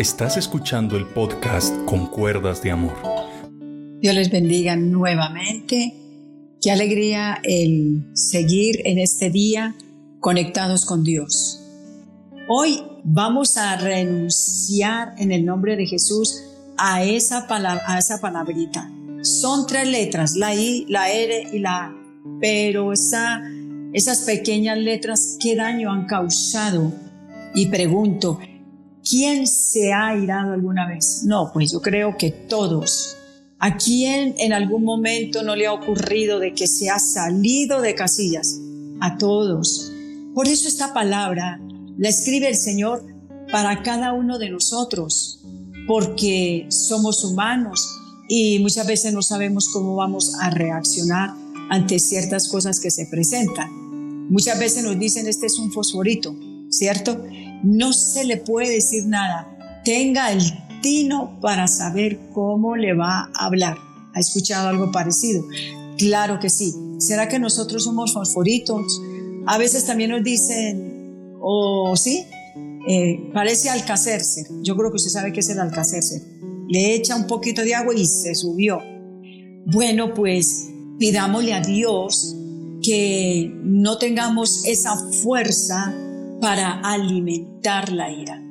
Estás escuchando el podcast Con Cuerdas de Amor. Dios les bendiga nuevamente. Qué alegría el seguir en este día conectados con Dios. Hoy vamos a renunciar en el nombre de Jesús a esa, palabra, a esa palabrita. Son tres letras, la I, la R y la A. Pero esa, esas pequeñas letras, ¿qué daño han causado? Y pregunto, ¿Quién se ha irado alguna vez? No, pues yo creo que todos. ¿A quién en algún momento no le ha ocurrido de que se ha salido de casillas? A todos. Por eso esta palabra la escribe el Señor para cada uno de nosotros, porque somos humanos y muchas veces no sabemos cómo vamos a reaccionar ante ciertas cosas que se presentan. Muchas veces nos dicen, este es un fosforito, ¿cierto? No se le puede decir nada. Tenga el tino para saber cómo le va a hablar. ¿Ha escuchado algo parecido? Claro que sí. ¿Será que nosotros somos fosforitos? A veces también nos dicen, o oh, sí, eh, parece alcacerse. Yo creo que usted sabe qué es el alcacerse. Le echa un poquito de agua y se subió. Bueno, pues pidámosle a Dios que no tengamos esa fuerza para alimentar la ira.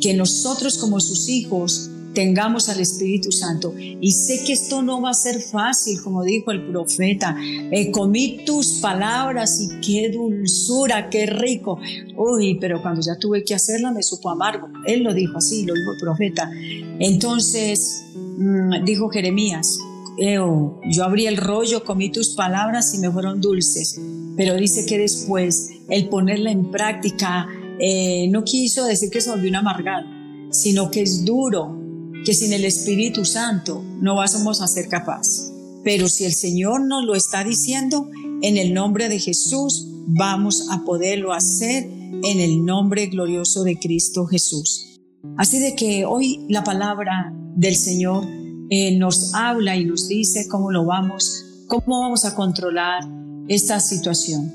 Que nosotros como sus hijos tengamos al Espíritu Santo. Y sé que esto no va a ser fácil, como dijo el profeta. Eh, comí tus palabras y qué dulzura, qué rico. Uy, pero cuando ya tuve que hacerla me supo amargo. Él lo dijo así, lo dijo el profeta. Entonces, mm, dijo Jeremías, yo abrí el rollo, comí tus palabras y me fueron dulces. Pero dice que después el ponerla en práctica eh, no quiso decir que se volvió un amargado, sino que es duro, que sin el Espíritu Santo no vamos a ser capaces. Pero si el Señor nos lo está diciendo, en el nombre de Jesús vamos a poderlo hacer en el nombre glorioso de Cristo Jesús. Así de que hoy la palabra del Señor eh, nos habla y nos dice cómo lo vamos, cómo vamos a controlar esta situación.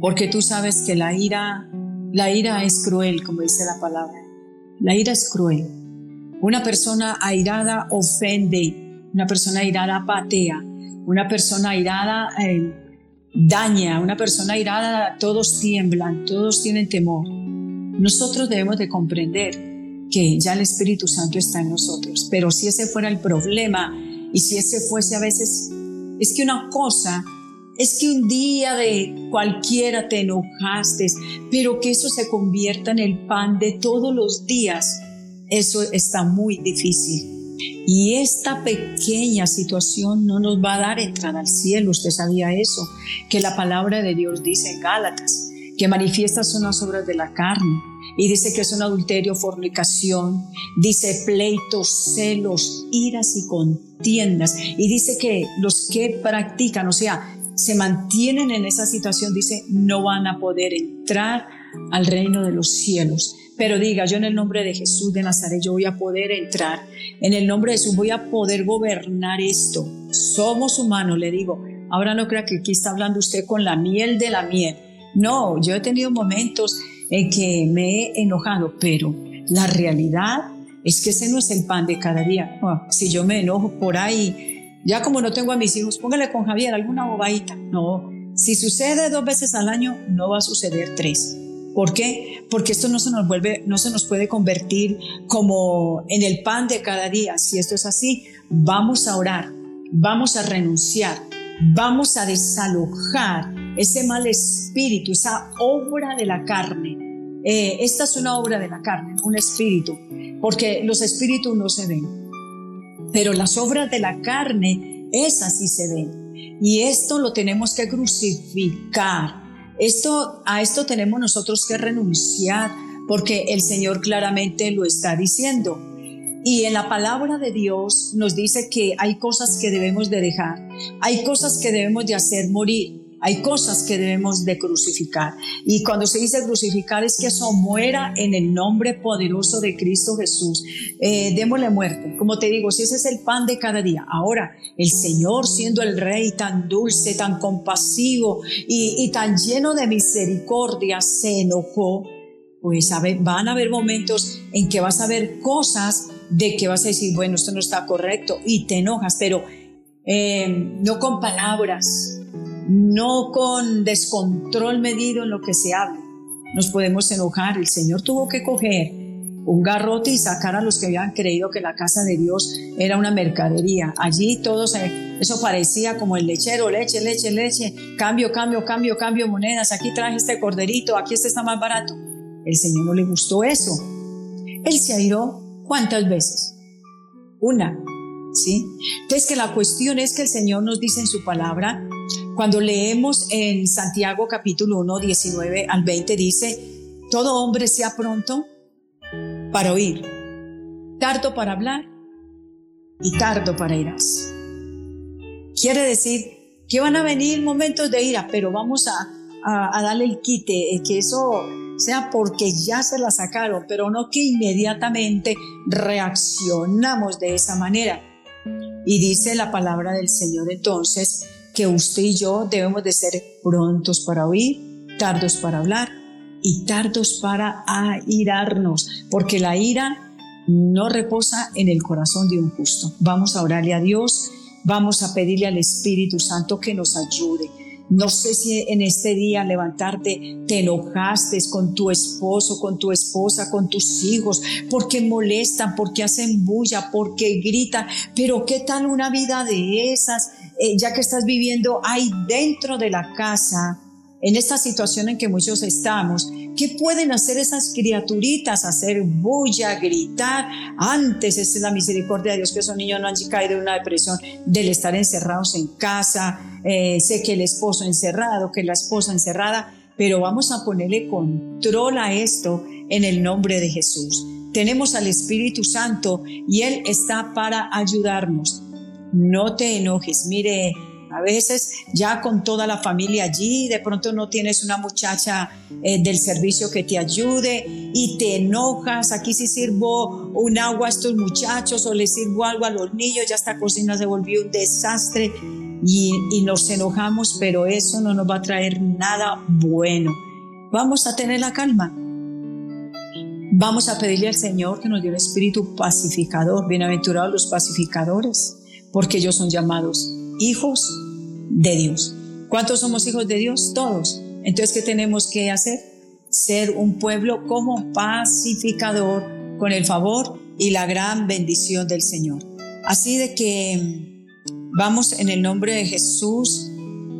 Porque tú sabes que la ira, la ira es cruel, como dice la palabra. La ira es cruel. Una persona airada ofende, una persona airada patea, una persona airada eh, daña, una persona airada todos tiemblan, todos tienen temor. Nosotros debemos de comprender que ya el Espíritu Santo está en nosotros. Pero si ese fuera el problema y si ese fuese a veces, es que una cosa es que un día de cualquiera te enojaste, pero que eso se convierta en el pan de todos los días, eso está muy difícil. Y esta pequeña situación no nos va a dar entrada al cielo. Usted sabía eso, que la palabra de Dios dice en Gálatas, que manifiestas son las obras de la carne y dice que es un adulterio, fornicación, dice pleitos, celos, iras y contiendas. Y dice que los que practican, o sea, se mantienen en esa situación, dice, no van a poder entrar al reino de los cielos. Pero diga, yo en el nombre de Jesús de Nazaret, yo voy a poder entrar. En el nombre de Jesús voy a poder gobernar esto. Somos humanos, le digo. Ahora no crea que aquí está hablando usted con la miel de la miel. No, yo he tenido momentos en que me he enojado, pero la realidad es que ese no es el pan de cada día. Si yo me enojo por ahí, ya como no tengo a mis hijos, póngale con Javier alguna bobadita. No, si sucede dos veces al año, no va a suceder tres. ¿Por qué? Porque esto no se nos vuelve, no se nos puede convertir como en el pan de cada día. Si esto es así, vamos a orar, vamos a renunciar, vamos a desalojar ese mal espíritu, esa obra de la carne. Eh, esta es una obra de la carne, un espíritu, porque los espíritus no se ven, pero las obras de la carne, esas sí se ven. Y esto lo tenemos que crucificar. Esto, a esto tenemos nosotros que renunciar, porque el Señor claramente lo está diciendo. Y en la palabra de Dios nos dice que hay cosas que debemos de dejar, hay cosas que debemos de hacer morir. Hay cosas que debemos de crucificar. Y cuando se dice crucificar es que eso muera en el nombre poderoso de Cristo Jesús. Eh, démosle muerte. Como te digo, si ese es el pan de cada día. Ahora, el Señor siendo el Rey tan dulce, tan compasivo y, y tan lleno de misericordia, se enojó pues van a haber momentos en que vas a ver cosas de que vas a decir, bueno, esto no está correcto y te enojas, pero eh, no con palabras, no con descontrol medido en lo que se habla. Nos podemos enojar. El Señor tuvo que coger un garrote y sacar a los que habían creído que la casa de Dios era una mercadería. Allí todos, eso parecía como el lechero, leche, leche, leche, cambio, cambio, cambio, cambio monedas, aquí traje este corderito, aquí este está más barato. El Señor no le gustó eso. Él se airó cuántas veces? Una, ¿sí? Entonces que la cuestión es que el Señor nos dice en su palabra, cuando leemos en Santiago capítulo 1, 19 al 20, dice, todo hombre sea pronto para oír, tardo para hablar y tardo para irás. Quiere decir que van a venir momentos de ira, pero vamos a, a, darle el quite, eh, que eso sea porque ya se la sacaron, pero no que inmediatamente reaccionamos de esa manera. Y dice la palabra del Señor entonces que usted y yo debemos de ser prontos para oír, tardos para hablar y tardos para airarnos, porque la ira no reposa en el corazón de un justo. Vamos a orarle a Dios, vamos a pedirle al Espíritu Santo que nos ayude. No sé si en este día levantarte te enojaste con tu esposo, con tu esposa, con tus hijos, porque molestan, porque hacen bulla, porque gritan, pero ¿qué tal una vida de esas, eh, ya que estás viviendo ahí dentro de la casa? en esta situación en que muchos estamos, ¿qué pueden hacer esas criaturitas? Hacer bulla, gritar. Antes, es la misericordia de Dios, que esos niños no han caído en una depresión del estar encerrados en casa. Eh, sé que el esposo encerrado, que la esposa encerrada, pero vamos a ponerle control a esto en el nombre de Jesús. Tenemos al Espíritu Santo y Él está para ayudarnos. No te enojes. Mire, a veces ya con toda la familia allí, de pronto no tienes una muchacha eh, del servicio que te ayude y te enojas, aquí si sirvo un agua a estos muchachos o les sirvo algo a los niños, ya esta cocina se volvió un desastre y, y nos enojamos, pero eso no nos va a traer nada bueno. Vamos a tener la calma. Vamos a pedirle al Señor que nos dé un espíritu pacificador. Bienaventurados los pacificadores, porque ellos son llamados hijos de Dios. ¿Cuántos somos hijos de Dios? Todos. Entonces, ¿qué tenemos que hacer? Ser un pueblo como pacificador con el favor y la gran bendición del Señor. Así de que vamos en el nombre de Jesús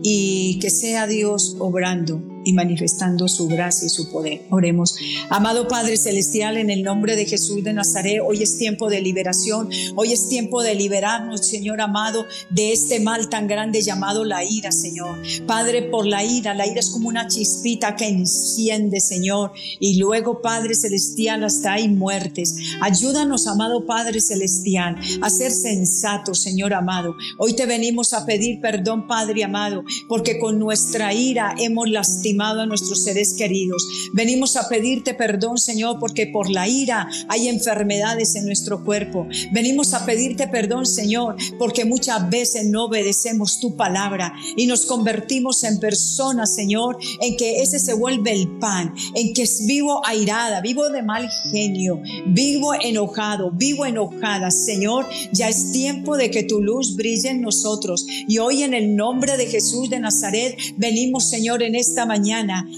y que sea Dios obrando y manifestando su gracia y su poder. Oremos. Amado Padre Celestial, en el nombre de Jesús de Nazaret, hoy es tiempo de liberación, hoy es tiempo de liberarnos, Señor amado, de este mal tan grande llamado la ira, Señor. Padre, por la ira, la ira es como una chispita que enciende, Señor, y luego, Padre Celestial, hasta hay muertes. Ayúdanos, amado Padre Celestial, a ser sensatos, Señor amado. Hoy te venimos a pedir perdón, Padre amado, porque con nuestra ira hemos lastimado a nuestros seres queridos. Venimos a pedirte perdón, Señor, porque por la ira hay enfermedades en nuestro cuerpo. Venimos a pedirte perdón, Señor, porque muchas veces no obedecemos tu palabra y nos convertimos en personas, Señor, en que ese se vuelve el pan, en que vivo airada, vivo de mal genio, vivo enojado, vivo enojada. Señor, ya es tiempo de que tu luz brille en nosotros. Y hoy en el nombre de Jesús de Nazaret venimos, Señor, en esta mañana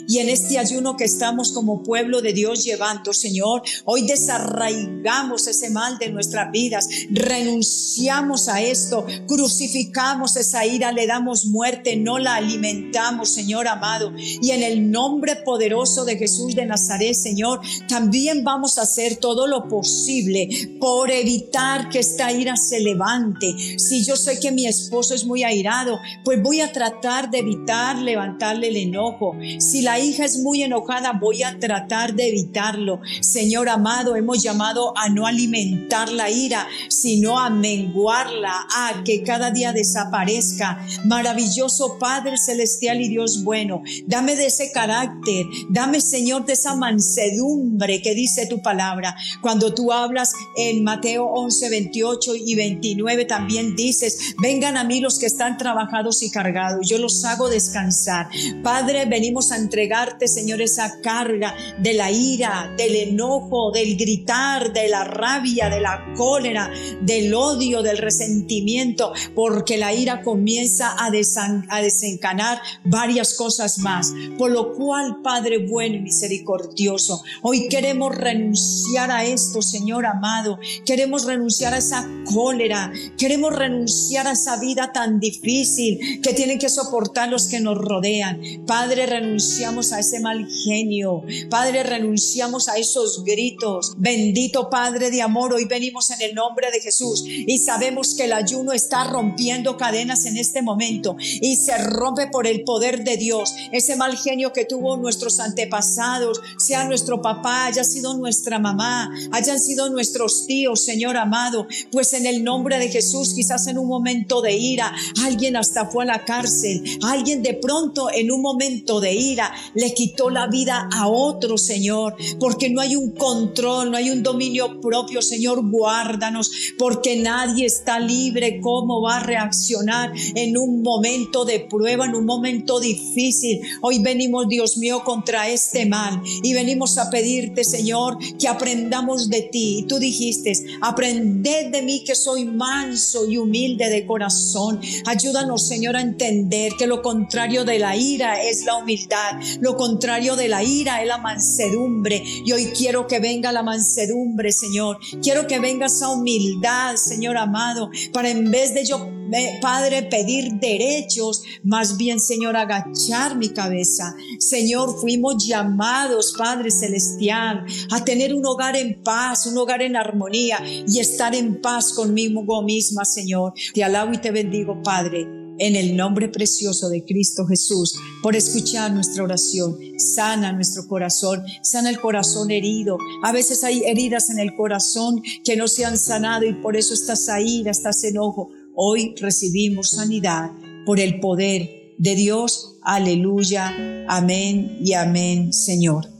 y en este ayuno que estamos como pueblo de Dios llevando, Señor, hoy desarraigamos ese mal de nuestras vidas, renunciamos a esto, crucificamos esa ira, le damos muerte, no la alimentamos, Señor amado. Y en el nombre poderoso de Jesús de Nazaret, Señor, también vamos a hacer todo lo posible por evitar que esta ira se levante. Si yo sé que mi esposo es muy airado, pues voy a tratar de evitar levantarle el enojo. Si la hija es muy enojada, voy a tratar de evitarlo. Señor amado, hemos llamado a no alimentar la ira, sino a menguarla, a que cada día desaparezca. Maravilloso Padre Celestial y Dios bueno, dame de ese carácter, dame Señor de esa mansedumbre que dice tu palabra. Cuando tú hablas en Mateo 11, 28 y 29 también dices, vengan a mí los que están trabajados y cargados, yo los hago descansar. Padre, ven venimos a entregarte, Señor, esa carga de la ira, del enojo, del gritar, de la rabia, de la cólera, del odio, del resentimiento, porque la ira comienza a, a desencanar varias cosas más. Por lo cual, Padre bueno y misericordioso, hoy queremos renunciar a esto, Señor amado. Queremos renunciar a esa cólera. Queremos renunciar a esa vida tan difícil que tienen que soportar los que nos rodean. Padre, renunciamos a ese mal genio. Padre, renunciamos a esos gritos. Bendito Padre de amor, hoy venimos en el nombre de Jesús y sabemos que el ayuno está rompiendo cadenas en este momento y se rompe por el poder de Dios. Ese mal genio que tuvo nuestros antepasados, sea nuestro papá, haya sido nuestra mamá, hayan sido nuestros tíos, Señor amado, pues en el nombre de Jesús, quizás en un momento de ira, alguien hasta fue a la cárcel, alguien de pronto en un momento de ira le quitó la vida a otro, Señor, porque no hay un control, no hay un dominio propio, Señor, guárdanos, porque nadie está libre, cómo va a reaccionar en un momento de prueba, en un momento difícil. Hoy venimos, Dios mío, contra este mal y venimos a pedirte, Señor, que aprendamos de ti. Y tú dijiste, aprended de mí que soy manso y humilde de corazón. Ayúdanos, Señor, a entender que lo contrario de la ira es la lo contrario de la ira es la mansedumbre. Y hoy quiero que venga la mansedumbre, Señor. Quiero que venga esa humildad, Señor amado, para en vez de yo Padre, pedir derechos, más bien, Señor, agachar mi cabeza. Señor, fuimos llamados, Padre Celestial, a tener un hogar en paz, un hogar en armonía y estar en paz conmigo misma, Señor. Te alabo y te bendigo, Padre en el nombre precioso de Cristo Jesús, por escuchar nuestra oración. Sana nuestro corazón, sana el corazón herido. A veces hay heridas en el corazón que no se han sanado y por eso estás ahí, estás enojo. Hoy recibimos sanidad por el poder de Dios. Aleluya. Amén y amén, Señor.